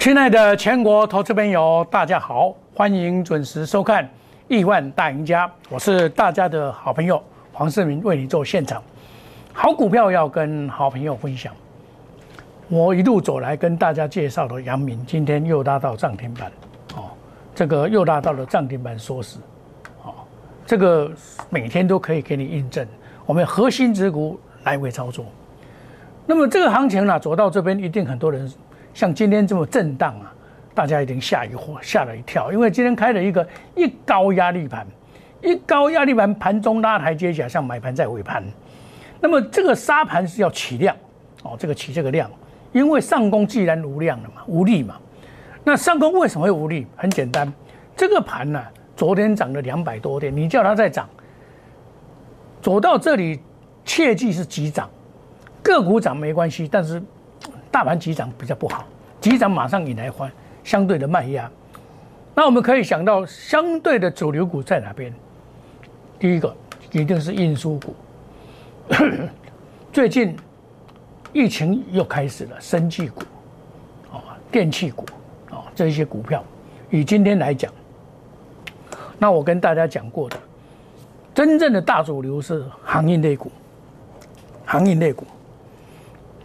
亲爱的全国投资朋友，大家好，欢迎准时收看《亿万大赢家》，我是大家的好朋友黄世明，为你做现场。好股票要跟好朋友分享。我一路走来跟大家介绍的阳明，今天又拉到涨停板，哦，这个又拉到了涨停板缩时，哦，这个每天都可以给你印证。我们核心之股来回操作。那么这个行情呢，走到这边一定很多人像今天这么震荡啊，大家一定吓一火，吓了一跳，因为今天开了一个一高压力盘，一高压力盘盘中拉台阶下，像买盘在尾盘。那么这个沙盘是要起量，哦，这个起这个量，因为上攻既然无量了嘛，无力嘛。那上攻为什么会无力？很简单，这个盘呢，昨天涨了两百多点，你叫它再涨，走到这里，切记是急涨。个股涨没关系，但是大盘急涨比较不好，急涨马上引来欢相对的卖压。那我们可以想到，相对的主流股在哪边？第一个一定是运输股。最近疫情又开始了，生技股啊、电器股啊这一些股票，以今天来讲，那我跟大家讲过的，真正的大主流是行业类股，行业类股。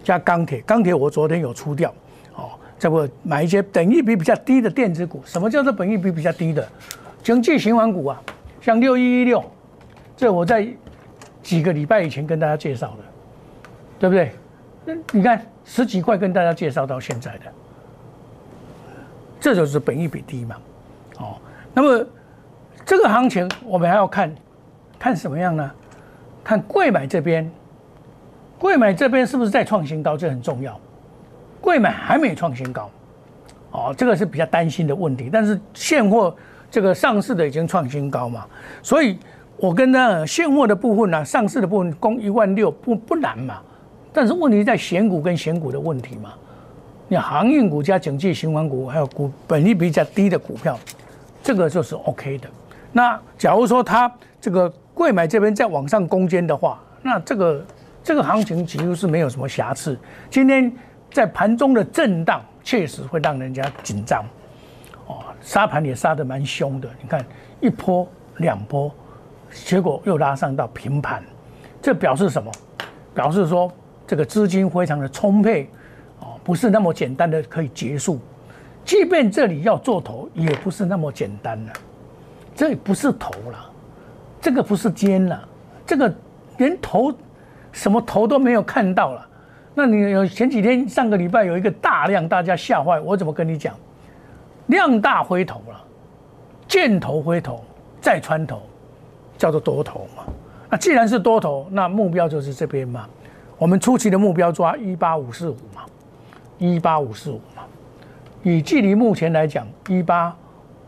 加钢铁，钢铁我昨天有出掉，哦，这不买一些等益比比较低的电子股。什么叫做本益比比较低的？经济循环股啊，像六一一六，这我在几个礼拜以前跟大家介绍的，对不对？那你看十几块跟大家介绍到现在的，这就是本益比低嘛，哦，那么这个行情我们还要看看什么样呢？看贵买这边。贵买这边是不是在创新高？这很重要。贵买还没创新高，哦，这个是比较担心的问题。但是现货这个上市的已经创新高嘛，所以我跟那现货的部分呢，上市的部分攻一万六不不难嘛。但是问题在选股跟选股的问题嘛。你航运股加经济循环股，还有股本利比较低的股票，这个就是 OK 的。那假如说它这个贵买这边再往上攻坚的话，那这个。这个行情几乎是没有什么瑕疵。今天在盘中的震荡，确实会让人家紧张。哦，杀盘也杀得蛮凶的。你看一波两波，结果又拉上到平盘，这表示什么？表示说这个资金非常的充沛，哦，不是那么简单的可以结束。即便这里要做头，也不是那么简单的。这不是头了，这个不是尖了，这个连头。什么头都没有看到了，那你有前几天上个礼拜有一个大量，大家吓坏，我怎么跟你讲？量大回头了，箭头回头再穿头，叫做多头嘛。那既然是多头，那目标就是这边嘛。我们初期的目标抓一八五四五嘛，一八五四五嘛。以距离目前来讲，一八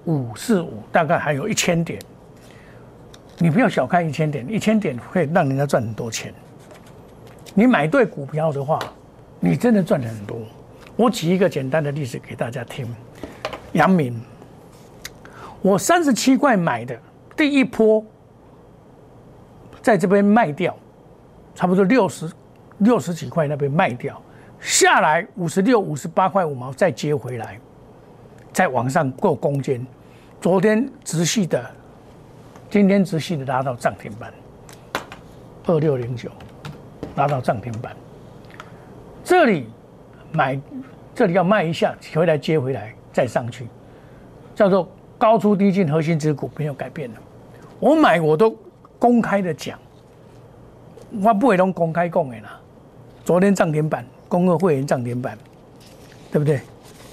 五四五大概还有一千点，你不要小看一千点，一千点会让人家赚很多钱。你买对股票的话，你真的赚很多。我举一个简单的例子给大家听：杨明，我三十七块买的，第一波在这边卖掉，差不多六十六十几块那边卖掉，下来五十六、五十八块五毛再接回来，再往上过攻坚。昨天直系的，今天直系的拉到涨停板，二六零九。拉到涨停板，这里买，这里要卖一下，回来接回来再上去，叫做高出低进，核心之股没有改变的。我买我都公开的讲，我不会拢公开讲的啦。昨天涨停板，恭贺会员涨停板，对不对？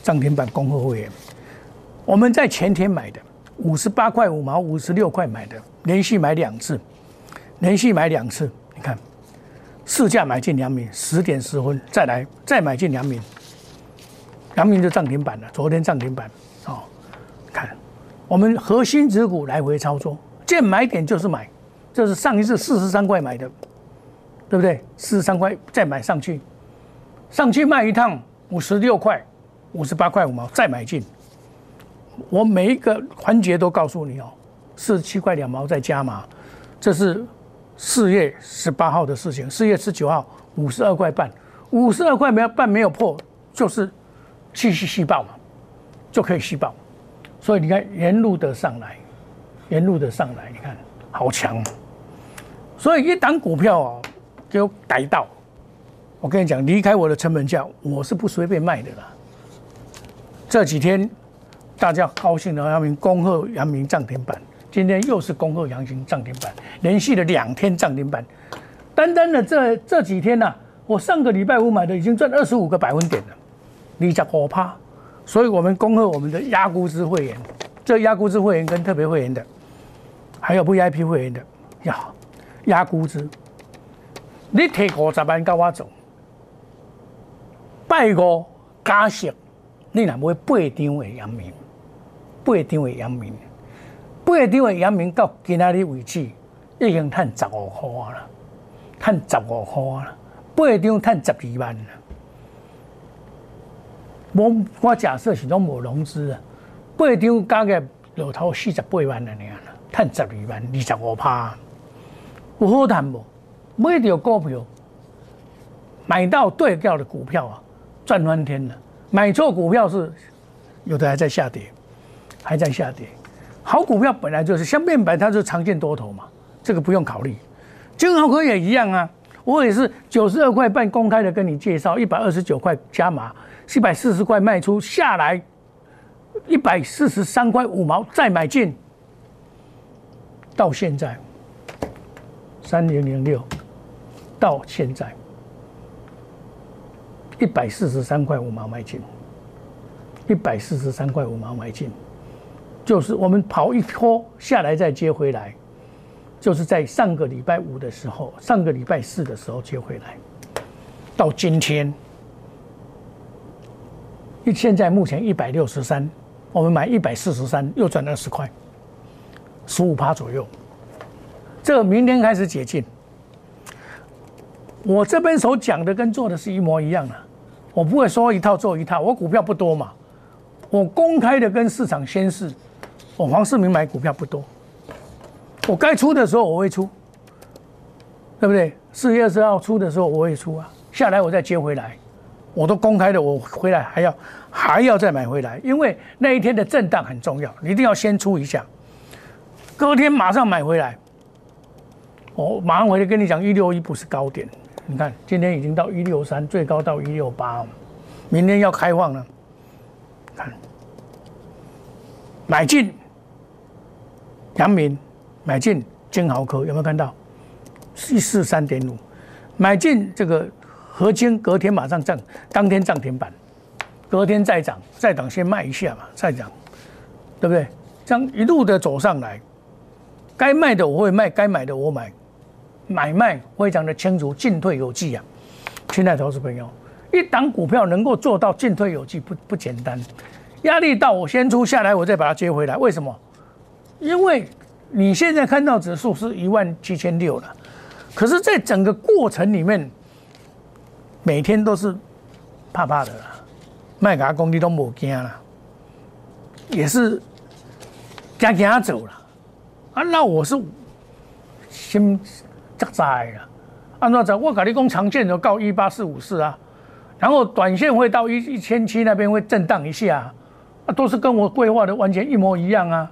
涨停板恭贺会员，我们在前天买的，五十八块五毛，五十六块买的，连续买两次，连续买两次，你看。市价买进两米，十点十分再来再买进两米，两米就涨停板了。昨天涨停板，哦，看我们核心指股来回操作，见买点就是买，这是上一次四十三块买的，对不对？四十三块再买上去，上去卖一趟五十六块，五十八块五毛再买进，我每一个环节都告诉你哦，四十七块两毛再加码，这是。四月十八号的事情，四月十九号五十二块半，五十二块没有半没有破，就是继续续报嘛，就可以续爆。所以你看沿路的上来，沿路的上来，你看好强。所以一档股票啊，给我逮到，我跟你讲，离开我的成本价，我是不随便卖的啦。这几天大家高兴的，阳明恭贺阳明涨停板，今天又是恭贺阳明涨停板，连续的两天涨停板。单单的这这几天呢，我上个礼拜五买的已经赚二十五个百分点了，你讲我怕。所以我们恭贺我们的压估值会员，这压估值会员跟特别会员的，还有 VIP 会员的，呀，压估值，你提五十万跟我走，拜五加息，你若买八张的阳明，八张的阳明，八张的阳明到今仔日为止已经赚十五块了，赚十五块了，八张赚十二万了。我我假设是拢无融资啊，八张加个落头四十八万了呢，赚十二万二十五趴，有好谈无？买到股票，买到对调的股票啊，赚翻天了。买错股票是有的还在下跌，还在下跌。好股票本来就是像面板，它是常见多头嘛，这个不用考虑。金豪科也一样啊，我也是九十二块半公开的跟你介绍，一百二十九块加码。一百四十块卖出下来，一百四十三块五毛再买进，到现在三零零六，到现在一百四十三块五毛买进，一百四十三块五毛买进，就是我们跑一波下来再接回来，就是在上个礼拜五的时候，上个礼拜四的时候接回来，到今天。现在目前一百六十三，我们买一百四十三，又赚二十块，十五趴左右。这明天开始解禁。我这边所讲的跟做的是一模一样的，我不会说一套做一套。我股票不多嘛，我公开的跟市场宣示，我黄世明买股票不多，我该出的时候我会出，对不对？四月二十号出的时候我会出啊，下来我再接回来。我都公开的，我回来还要还要再买回来，因为那一天的震荡很重要，一定要先出一下，隔天马上买回来。我马上回来跟你讲，一六一不是高点，你看今天已经到一六三，最高到一六八，明天要开放了，看买进阳明，买进金豪科有没有看到？一四三点五，买进这个。合金隔天马上涨，当天涨停板，隔天再涨，再涨先卖一下嘛，再涨，对不对？这样一路的走上来，该卖的我会卖，该买的我买，买卖非常的清楚，进退有据啊！亲爱的投资朋友，一档股票能够做到进退有据，不不简单。压力到我先出下来，我再把它接回来。为什么？因为你现在看到指数是一万七千六了，可是，在整个过程里面。每天都是怕怕的啦，卖给工地都冇惊了，也是惊惊走了啊！那我是心扎在了，按照在我跟你讲，长线就告一八四五四啊，然后短线会到一一千七那边会震荡一下啊，都是跟我规划的完全一模一样啊，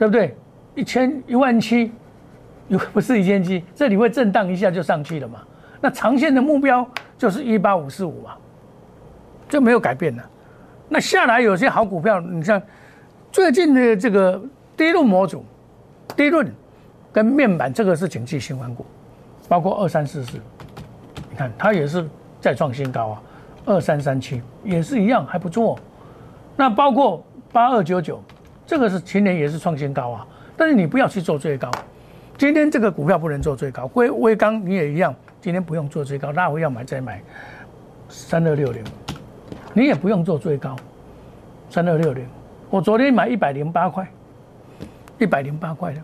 对不对？一千一万七又不是一千七，这里会震荡一下就上去了嘛？那长线的目标。就是一八五四五嘛，就没有改变了。那下来有些好股票，你像最近的这个低论模组、低论跟面板，这个是景气循环股，包括二三四四，你看它也是再创新高啊。二三三七也是一样，还不错。那包括八二九九，这个是前年也是创新高啊。但是你不要去做最高，今天这个股票不能做最高。微微钢你也一样。今天不用做最高，拉回要买再买，三二六零，你也不用做最高，三二六零，我昨天买一百零八块，一百零八块的，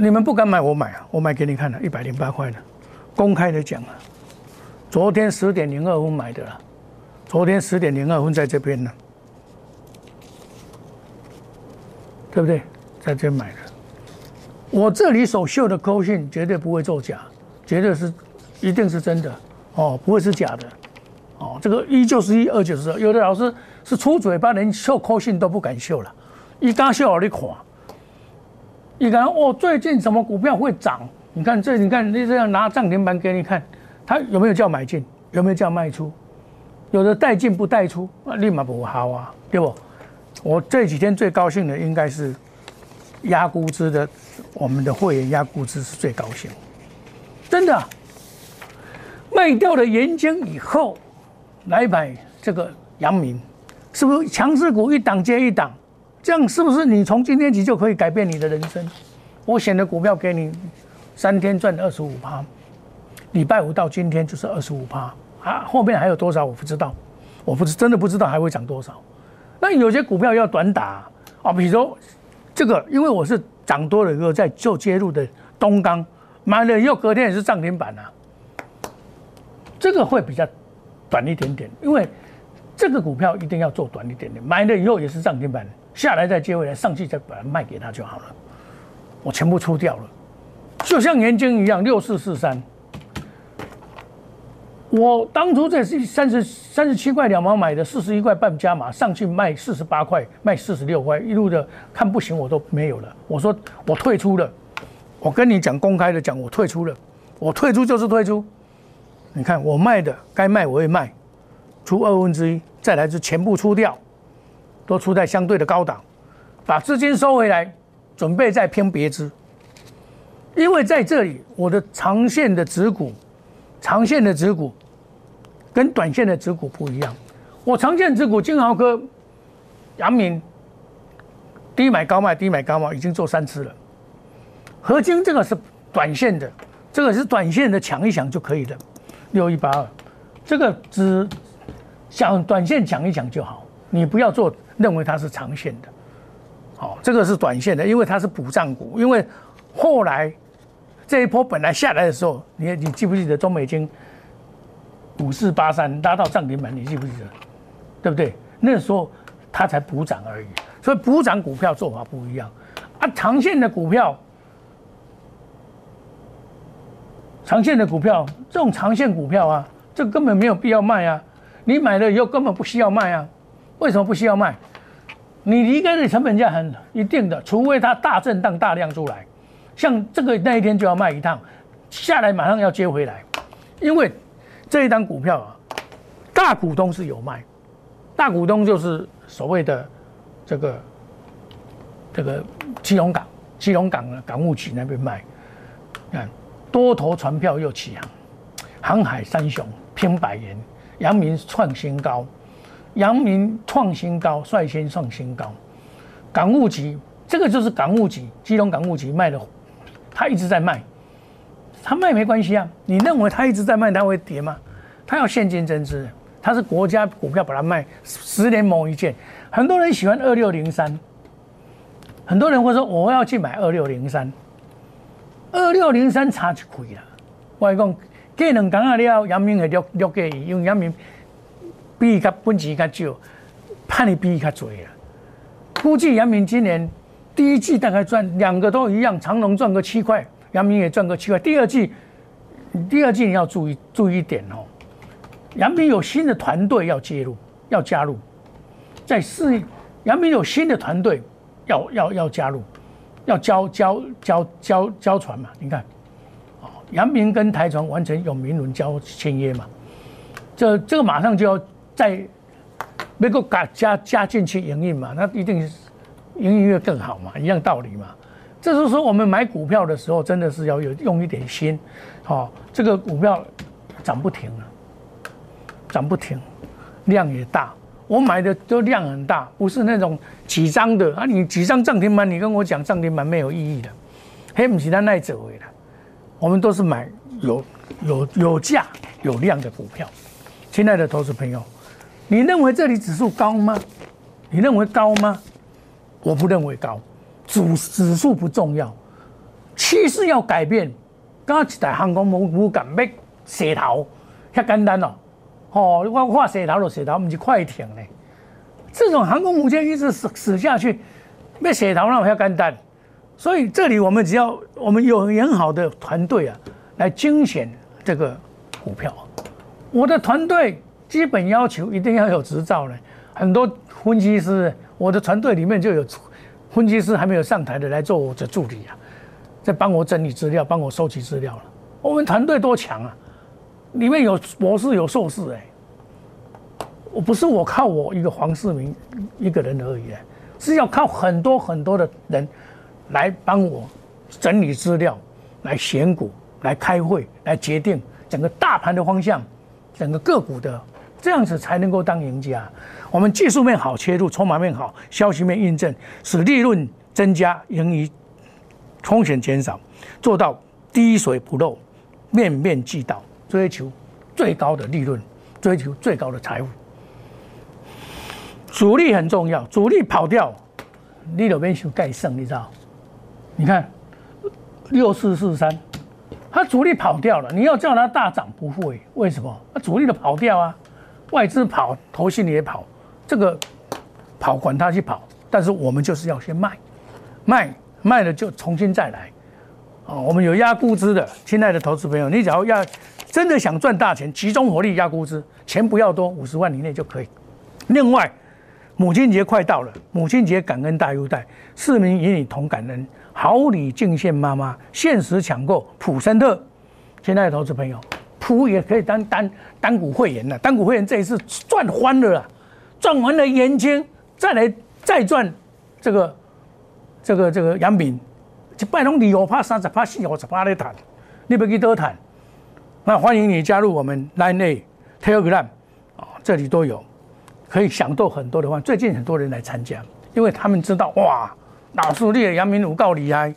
你们不敢买我买啊，我买给你看了，一百零八块的，公开的讲啊，昨天十点零二分买的了，昨天十点零二分在这边呢，对不对？在这买的，我这里所秀的扣讯绝对不会作假。绝对是，一定是真的哦，不会是假的哦。这个一就是一，二就是二。有的老师是出嘴巴，连秀扣信都不敢秀了。一刚秀给你看，一刚哦，最近什么股票会涨？你看这，你看你这样拿涨停板给你看，他有没有叫买进？有没有叫卖出？有的带进不带出，那立马不好啊，对不？我这几天最高兴的应该是压估值的，我们的会员压估值是最高兴，真的。卖掉了盐江以后，来买这个阳明，是不是强势股一档接一档？这样是不是你从今天起就可以改变你的人生？我选的股票给你三天赚二十五趴，礼拜五到今天就是二十五趴啊！后面还有多少我不知道，我不是真的不知道还会涨多少。那有些股票要短打啊，比如说这个，因为我是涨多了以后再做介入的东钢，买了以后隔天也是涨停板啊。这个会比较短一点点，因为这个股票一定要做短一点点，买了以后也是涨停板，下来再接回来，上去再把它卖给他就好了。我全部出掉了，就像年金一样，六四四三。我当初在三十三十七块两毛买的，四十一块半加码上去卖四十八块，卖四十六块，一路的看不行我都没有了。我说我退出了，我跟你讲公开的讲，我退出了，我退出就是退出。你看我卖的该卖我会卖，出二分之一，再来就全部出掉，都出在相对的高档，把资金收回来，准备再拼别支。因为在这里我的长线的指股，长线的指股跟短线的指股不一样。我长线指股金豪科、阳明低买高卖，低买高卖已经做三次了。合金这个是短线的，这个是短线的抢一抢就可以了。六一八二，这个只想短线讲一讲就好，你不要做认为它是长线的。好，这个是短线的，因为它是补涨股。因为后来这一波本来下来的时候，你你记不记得中美金五四八三拉到涨停板？你记不记得？对不对？那时候它才补涨而已。所以补涨股票做法不一样啊，长线的股票。长线的股票，这种长线股票啊，这根本没有必要卖啊！你买了以后根本不需要卖啊！为什么不需要卖？你离开的成本价很一定的，除非它大震荡大量出来，像这个那一天就要卖一趟，下来马上要接回来，因为这一单股票啊，大股东是有卖，大股东就是所谓的这个这个基隆港、基隆港的港务局那边卖，看。多头船票又起航，航海三雄拼百元，阳明创新高，阳明创新高，率先创新高。港务局这个就是港务局，基隆港务局卖的，他一直在卖，他卖没关系啊。你认为他一直在卖，他会跌吗？他要现金增资，他是国家股票把它卖十年某一件。很多人喜欢二六零三，很多人会说我要去买二六零三。二六零三差就亏了。我讲，过两工啊了，阳明会略略过伊，因为阳明比伊较本钱较少，判的比伊较多了。估计杨明今年第一季大概赚两个都一样，长隆赚个七块，阳明也赚个七块。第二季，第二季你要注意注意一点哦，阳明有新的团队要介入，要加入，在试，阳明有新的团队要要要加入。要交交交交交船嘛？你看，哦，阳明跟台船完成有明轮交签约嘛？这这个马上就要在能够加加加进去营运嘛？那一定是营运越更好嘛？一样道理嘛？这就是说我们买股票的时候，真的是要有用一点心，哦，这个股票涨不停了，涨不停，量也大。我买的都量很大，不是那种几张的啊！你几张涨停板，你跟我讲涨停板没有意义的，黑不起他耐走回来。我们都是买有有有价有量的股票。亲爱的投资朋友，你认为这里指数高吗？你认为高吗？我不认为高，主指数不重要，趋势要改变。刚刚一台航空母母港要蛇头，遐简单哦。哦，我画蛇头就蛇头，不是快艇呢。这种航空母舰一直死死下去，被蛇头那么简单。所以这里我们只要我们有很好的团队啊，来精选这个股票。我的团队基本要求一定要有执照呢。很多分析师，我的团队里面就有分析师还没有上台的来做我的助理啊，在帮我整理资料，帮我收集资料了。我们团队多强啊！里面有博士，有硕士，哎，我不是我靠我一个黄世明一个人而已，是要靠很多很多的人来帮我整理资料，来选股，来开会，来决定整个大盘的方向，整个个股的，这样子才能够当赢家。我们技术面好切入，筹码面好，消息面印证，使利润增加，盈余风险减少，做到滴水不漏，面面俱到。追求最高的利润，追求最高的财富。主力很重要，主力跑掉，你有没有盖胜？你知道？你看六四四三，它主力跑掉了，你要叫它大涨不会？为什么？它主力的跑掉啊，外资跑，投信也跑，这个跑管它去跑，但是我们就是要先卖，卖卖了就重新再来。哦，我们有压估值的，亲爱的投资朋友，你只要要。真的想赚大钱，集中火力压估值，钱不要多，五十万以内就可以。另外，母亲节快到了，母亲节感恩大优待，市民与你同感恩，好礼敬献妈妈，限时抢购普森特。亲爱的投资朋友，普也可以当单单股会员了，单股会员这一次赚翻了啦，赚完了年金，再来再赚这个这个这个杨敏，一拜拢二五趴、三十趴、四五十趴来谈，你要去多谈？那欢迎你加入我们 Line A Telegram 啊，这里都有，可以享受很多的话。最近很多人来参加，因为他们知道哇，老师你的杨明有够厉害，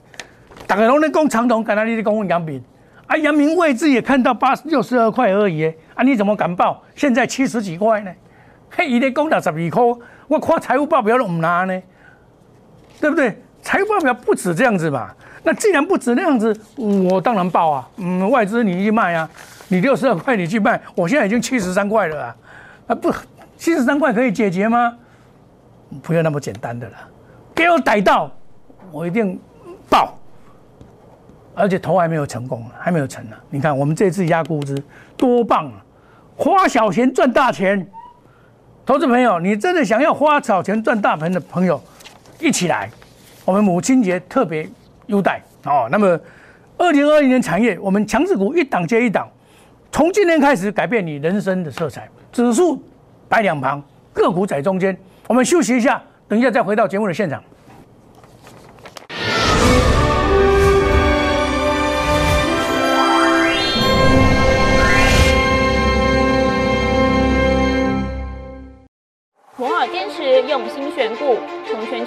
大家拢在讲长虹，敢那你在讲阳明啊？阳明位置也看到八六十二块而已，啊，你怎么敢报？现在七十几块呢？嘿，一天攻打十二块，我看财务报表都唔拿呢，对不对？财务报表不止这样子嘛。那既然不止那样子，我当然报啊。嗯，外资你去卖啊，你六十二块你去卖，我现在已经七十三块了啊。啊不，七十三块可以解决吗？不要那么简单的了，给我逮到，我一定报。而且头还没有成功，还没有成呢。你看我们这次压估值多棒啊！花小钱赚大钱，投资朋友，你真的想要花小钱赚大钱的朋友，一起来，我们母亲节特别。优待哦，那么二零二一年产业，我们强势股一档接一档，从今天开始改变你人生的色彩。指数摆两旁，个股在中间。我们休息一下，等一下再回到节目的现场。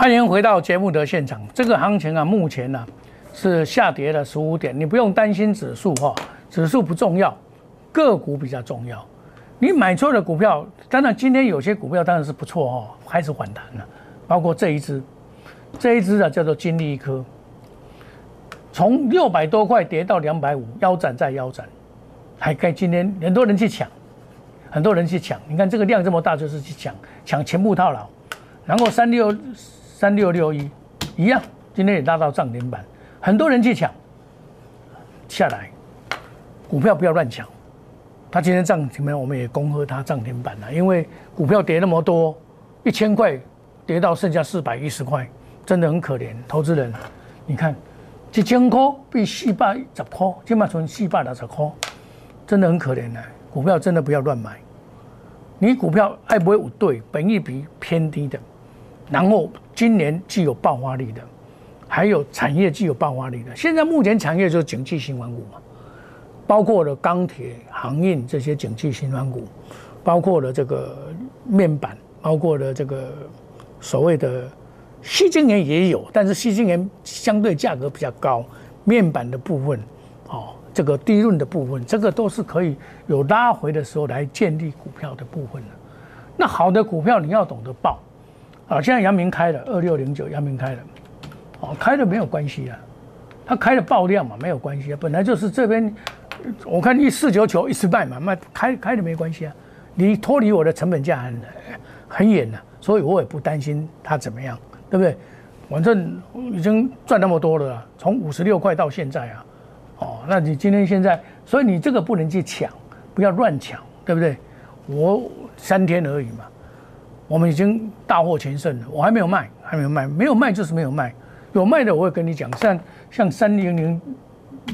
欢迎回到节目的现场。这个行情啊，目前呢是下跌了十五点。你不用担心指数哈，指数不重要，个股比较重要。你买错的股票，当然今天有些股票当然是不错哦，开始反弹了。包括这一只，这一只啊叫做金利科，从六百多块跌到两百五，腰斩再腰斩，还该今天很多人去抢，很多人去抢。你看这个量这么大，就是去抢抢全部套牢，然后三六。三六六一一样，今天也拉到涨停板，很多人去抢下来，股票不要乱抢。他今天涨停板，我们也恭贺他涨停板了，因为股票跌那么多，一千块跌到剩下四百一十块，真的很可怜。投资人，你看，一千块比四百十块，起码从四百六十块，真的很可怜的。股票真的不要乱买，你股票爱不会有对，本益比偏低的。然后今年具有爆发力的，还有产业具有爆发力的。现在目前产业就是景气新环股嘛，包括了钢铁、航运这些景气新环股，包括了这个面板，包括了这个所谓的细晶圆也有，但是细晶圆相对价格比较高，面板的部分，哦，这个低润的部分，这个都是可以有拉回的时候来建立股票的部分的。那好的股票你要懂得报。啊，现在阳明开了二六零九，阳明开了，哦，开了没有关系啊，它开了爆量嘛，没有关系啊，本来就是这边，我看一四九九一直卖嘛，卖开开了没关系啊，你脱离我的成本价很很远了，所以我也不担心它怎么样，对不对？反正已经赚那么多了，从五十六块到现在啊，哦，那你今天现在，所以你这个不能去抢，不要乱抢，对不对？我三天而已嘛。我们已经大获全胜了，我还没有卖，还没有卖，没有卖就是没有卖，有卖的我会跟你讲，像像三零零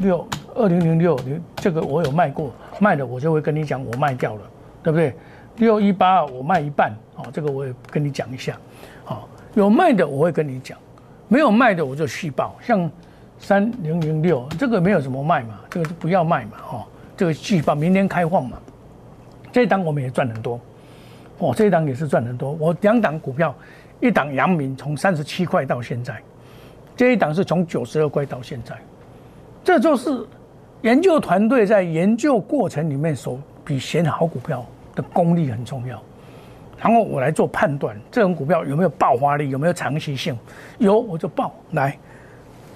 六、二零零六，这个我有卖过，卖的我就会跟你讲，我卖掉了，对不对？六一八我卖一半，哦，这个我也跟你讲一下，好，有卖的我会跟你讲，没有卖的我就续报，像三零零六这个没有什么卖嘛，这个就不要卖嘛，哦，这个续报明天开放嘛，这一单我们也赚很多。哦，这一档也是赚很多。我两档股票，一档阳明从三十七块到现在，这一档是从九十二块到现在，这就是研究团队在研究过程里面所比选好股票的功力很重要。然后我来做判断，这种股票有没有爆发力，有没有长期性，有我就爆来。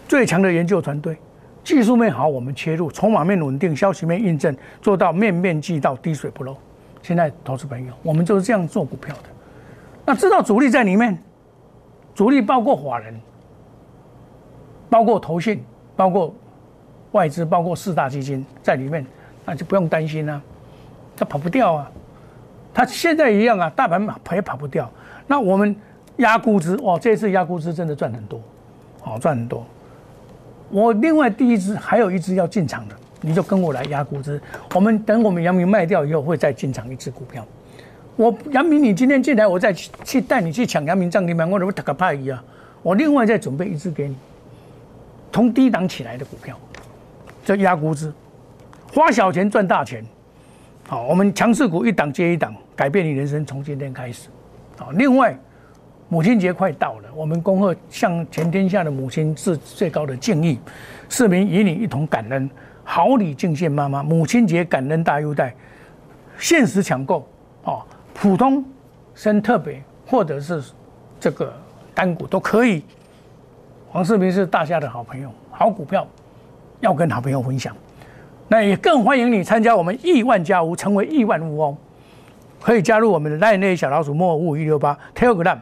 最强的研究团队，技术面好，我们切入；筹码面稳定，消息面印证，做到面面俱到，滴水不漏。现在投资朋友，我们就是这样做股票的。那知道主力在里面，主力包括法人，包括投信，包括外资，包括四大基金在里面，那就不用担心了，他跑不掉啊。他现在一样啊，大盘跑也跑不掉。那我们压估值，哇，这次压估值真的赚很多，好赚很多。我另外第一支还有一支要进场的。你就跟我来压估值，我们等我们阳明卖掉以后，会再进场一只股票。我阳明，你今天进来，我再去带你去抢阳明涨停板，我怎么打个派一样？我另外再准备一只给你，从低档起来的股票，叫压估值，花小钱赚大钱。好，我们强势股一档接一档，改变你人生，从今天开始。好，另外母亲节快到了，我们恭贺向全天下的母亲致最高的敬意，市民与你一同感恩。好礼敬献妈妈，母亲节感恩大优待，限时抢购哦，普通生特别或者是这个单股都可以。黄世明是大家的好朋友，好股票要跟好朋友分享。那也更欢迎你参加我们亿万家屋，成为亿万富翁，可以加入我们的赖内小老鼠莫五五一六八 Telegram，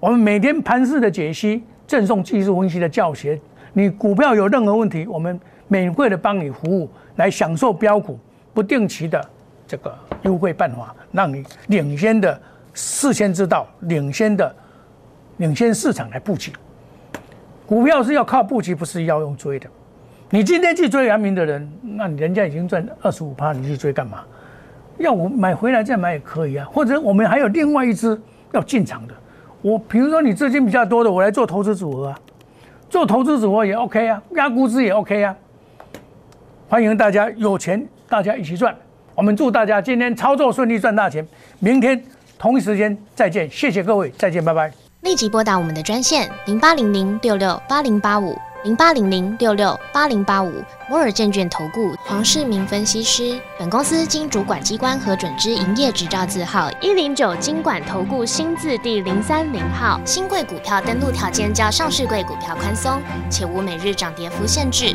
我们每天盘市的解析，赠送技术分析的教学。你股票有任何问题，我们。免费的帮你服务，来享受标股不定期的这个优惠办法，让你领先的事先知道，领先的领先市场来布局。股票是要靠布局，不是要用追的。你今天去追阳明的人，那人家已经赚二十五趴，你去追干嘛？要我买回来再买也可以啊。或者我们还有另外一支要进场的，我比如说你资金比较多的，我来做投资组合啊，做投资组合也 OK 啊，压估值也 OK 啊。欢迎大家有钱，大家一起赚。我们祝大家今天操作顺利，赚大钱。明天同一时间再见，谢谢各位，再见，拜拜。立即拨打我们的专线零八零零六六八零八五零八零零六六八零八五摩尔证券投顾黄世明分析师。本公司经主管机关核准之营业执照字号一零九金管投顾新字第零三零号。新贵股票登录条件较上市贵股票宽松，且无每日涨跌幅限制。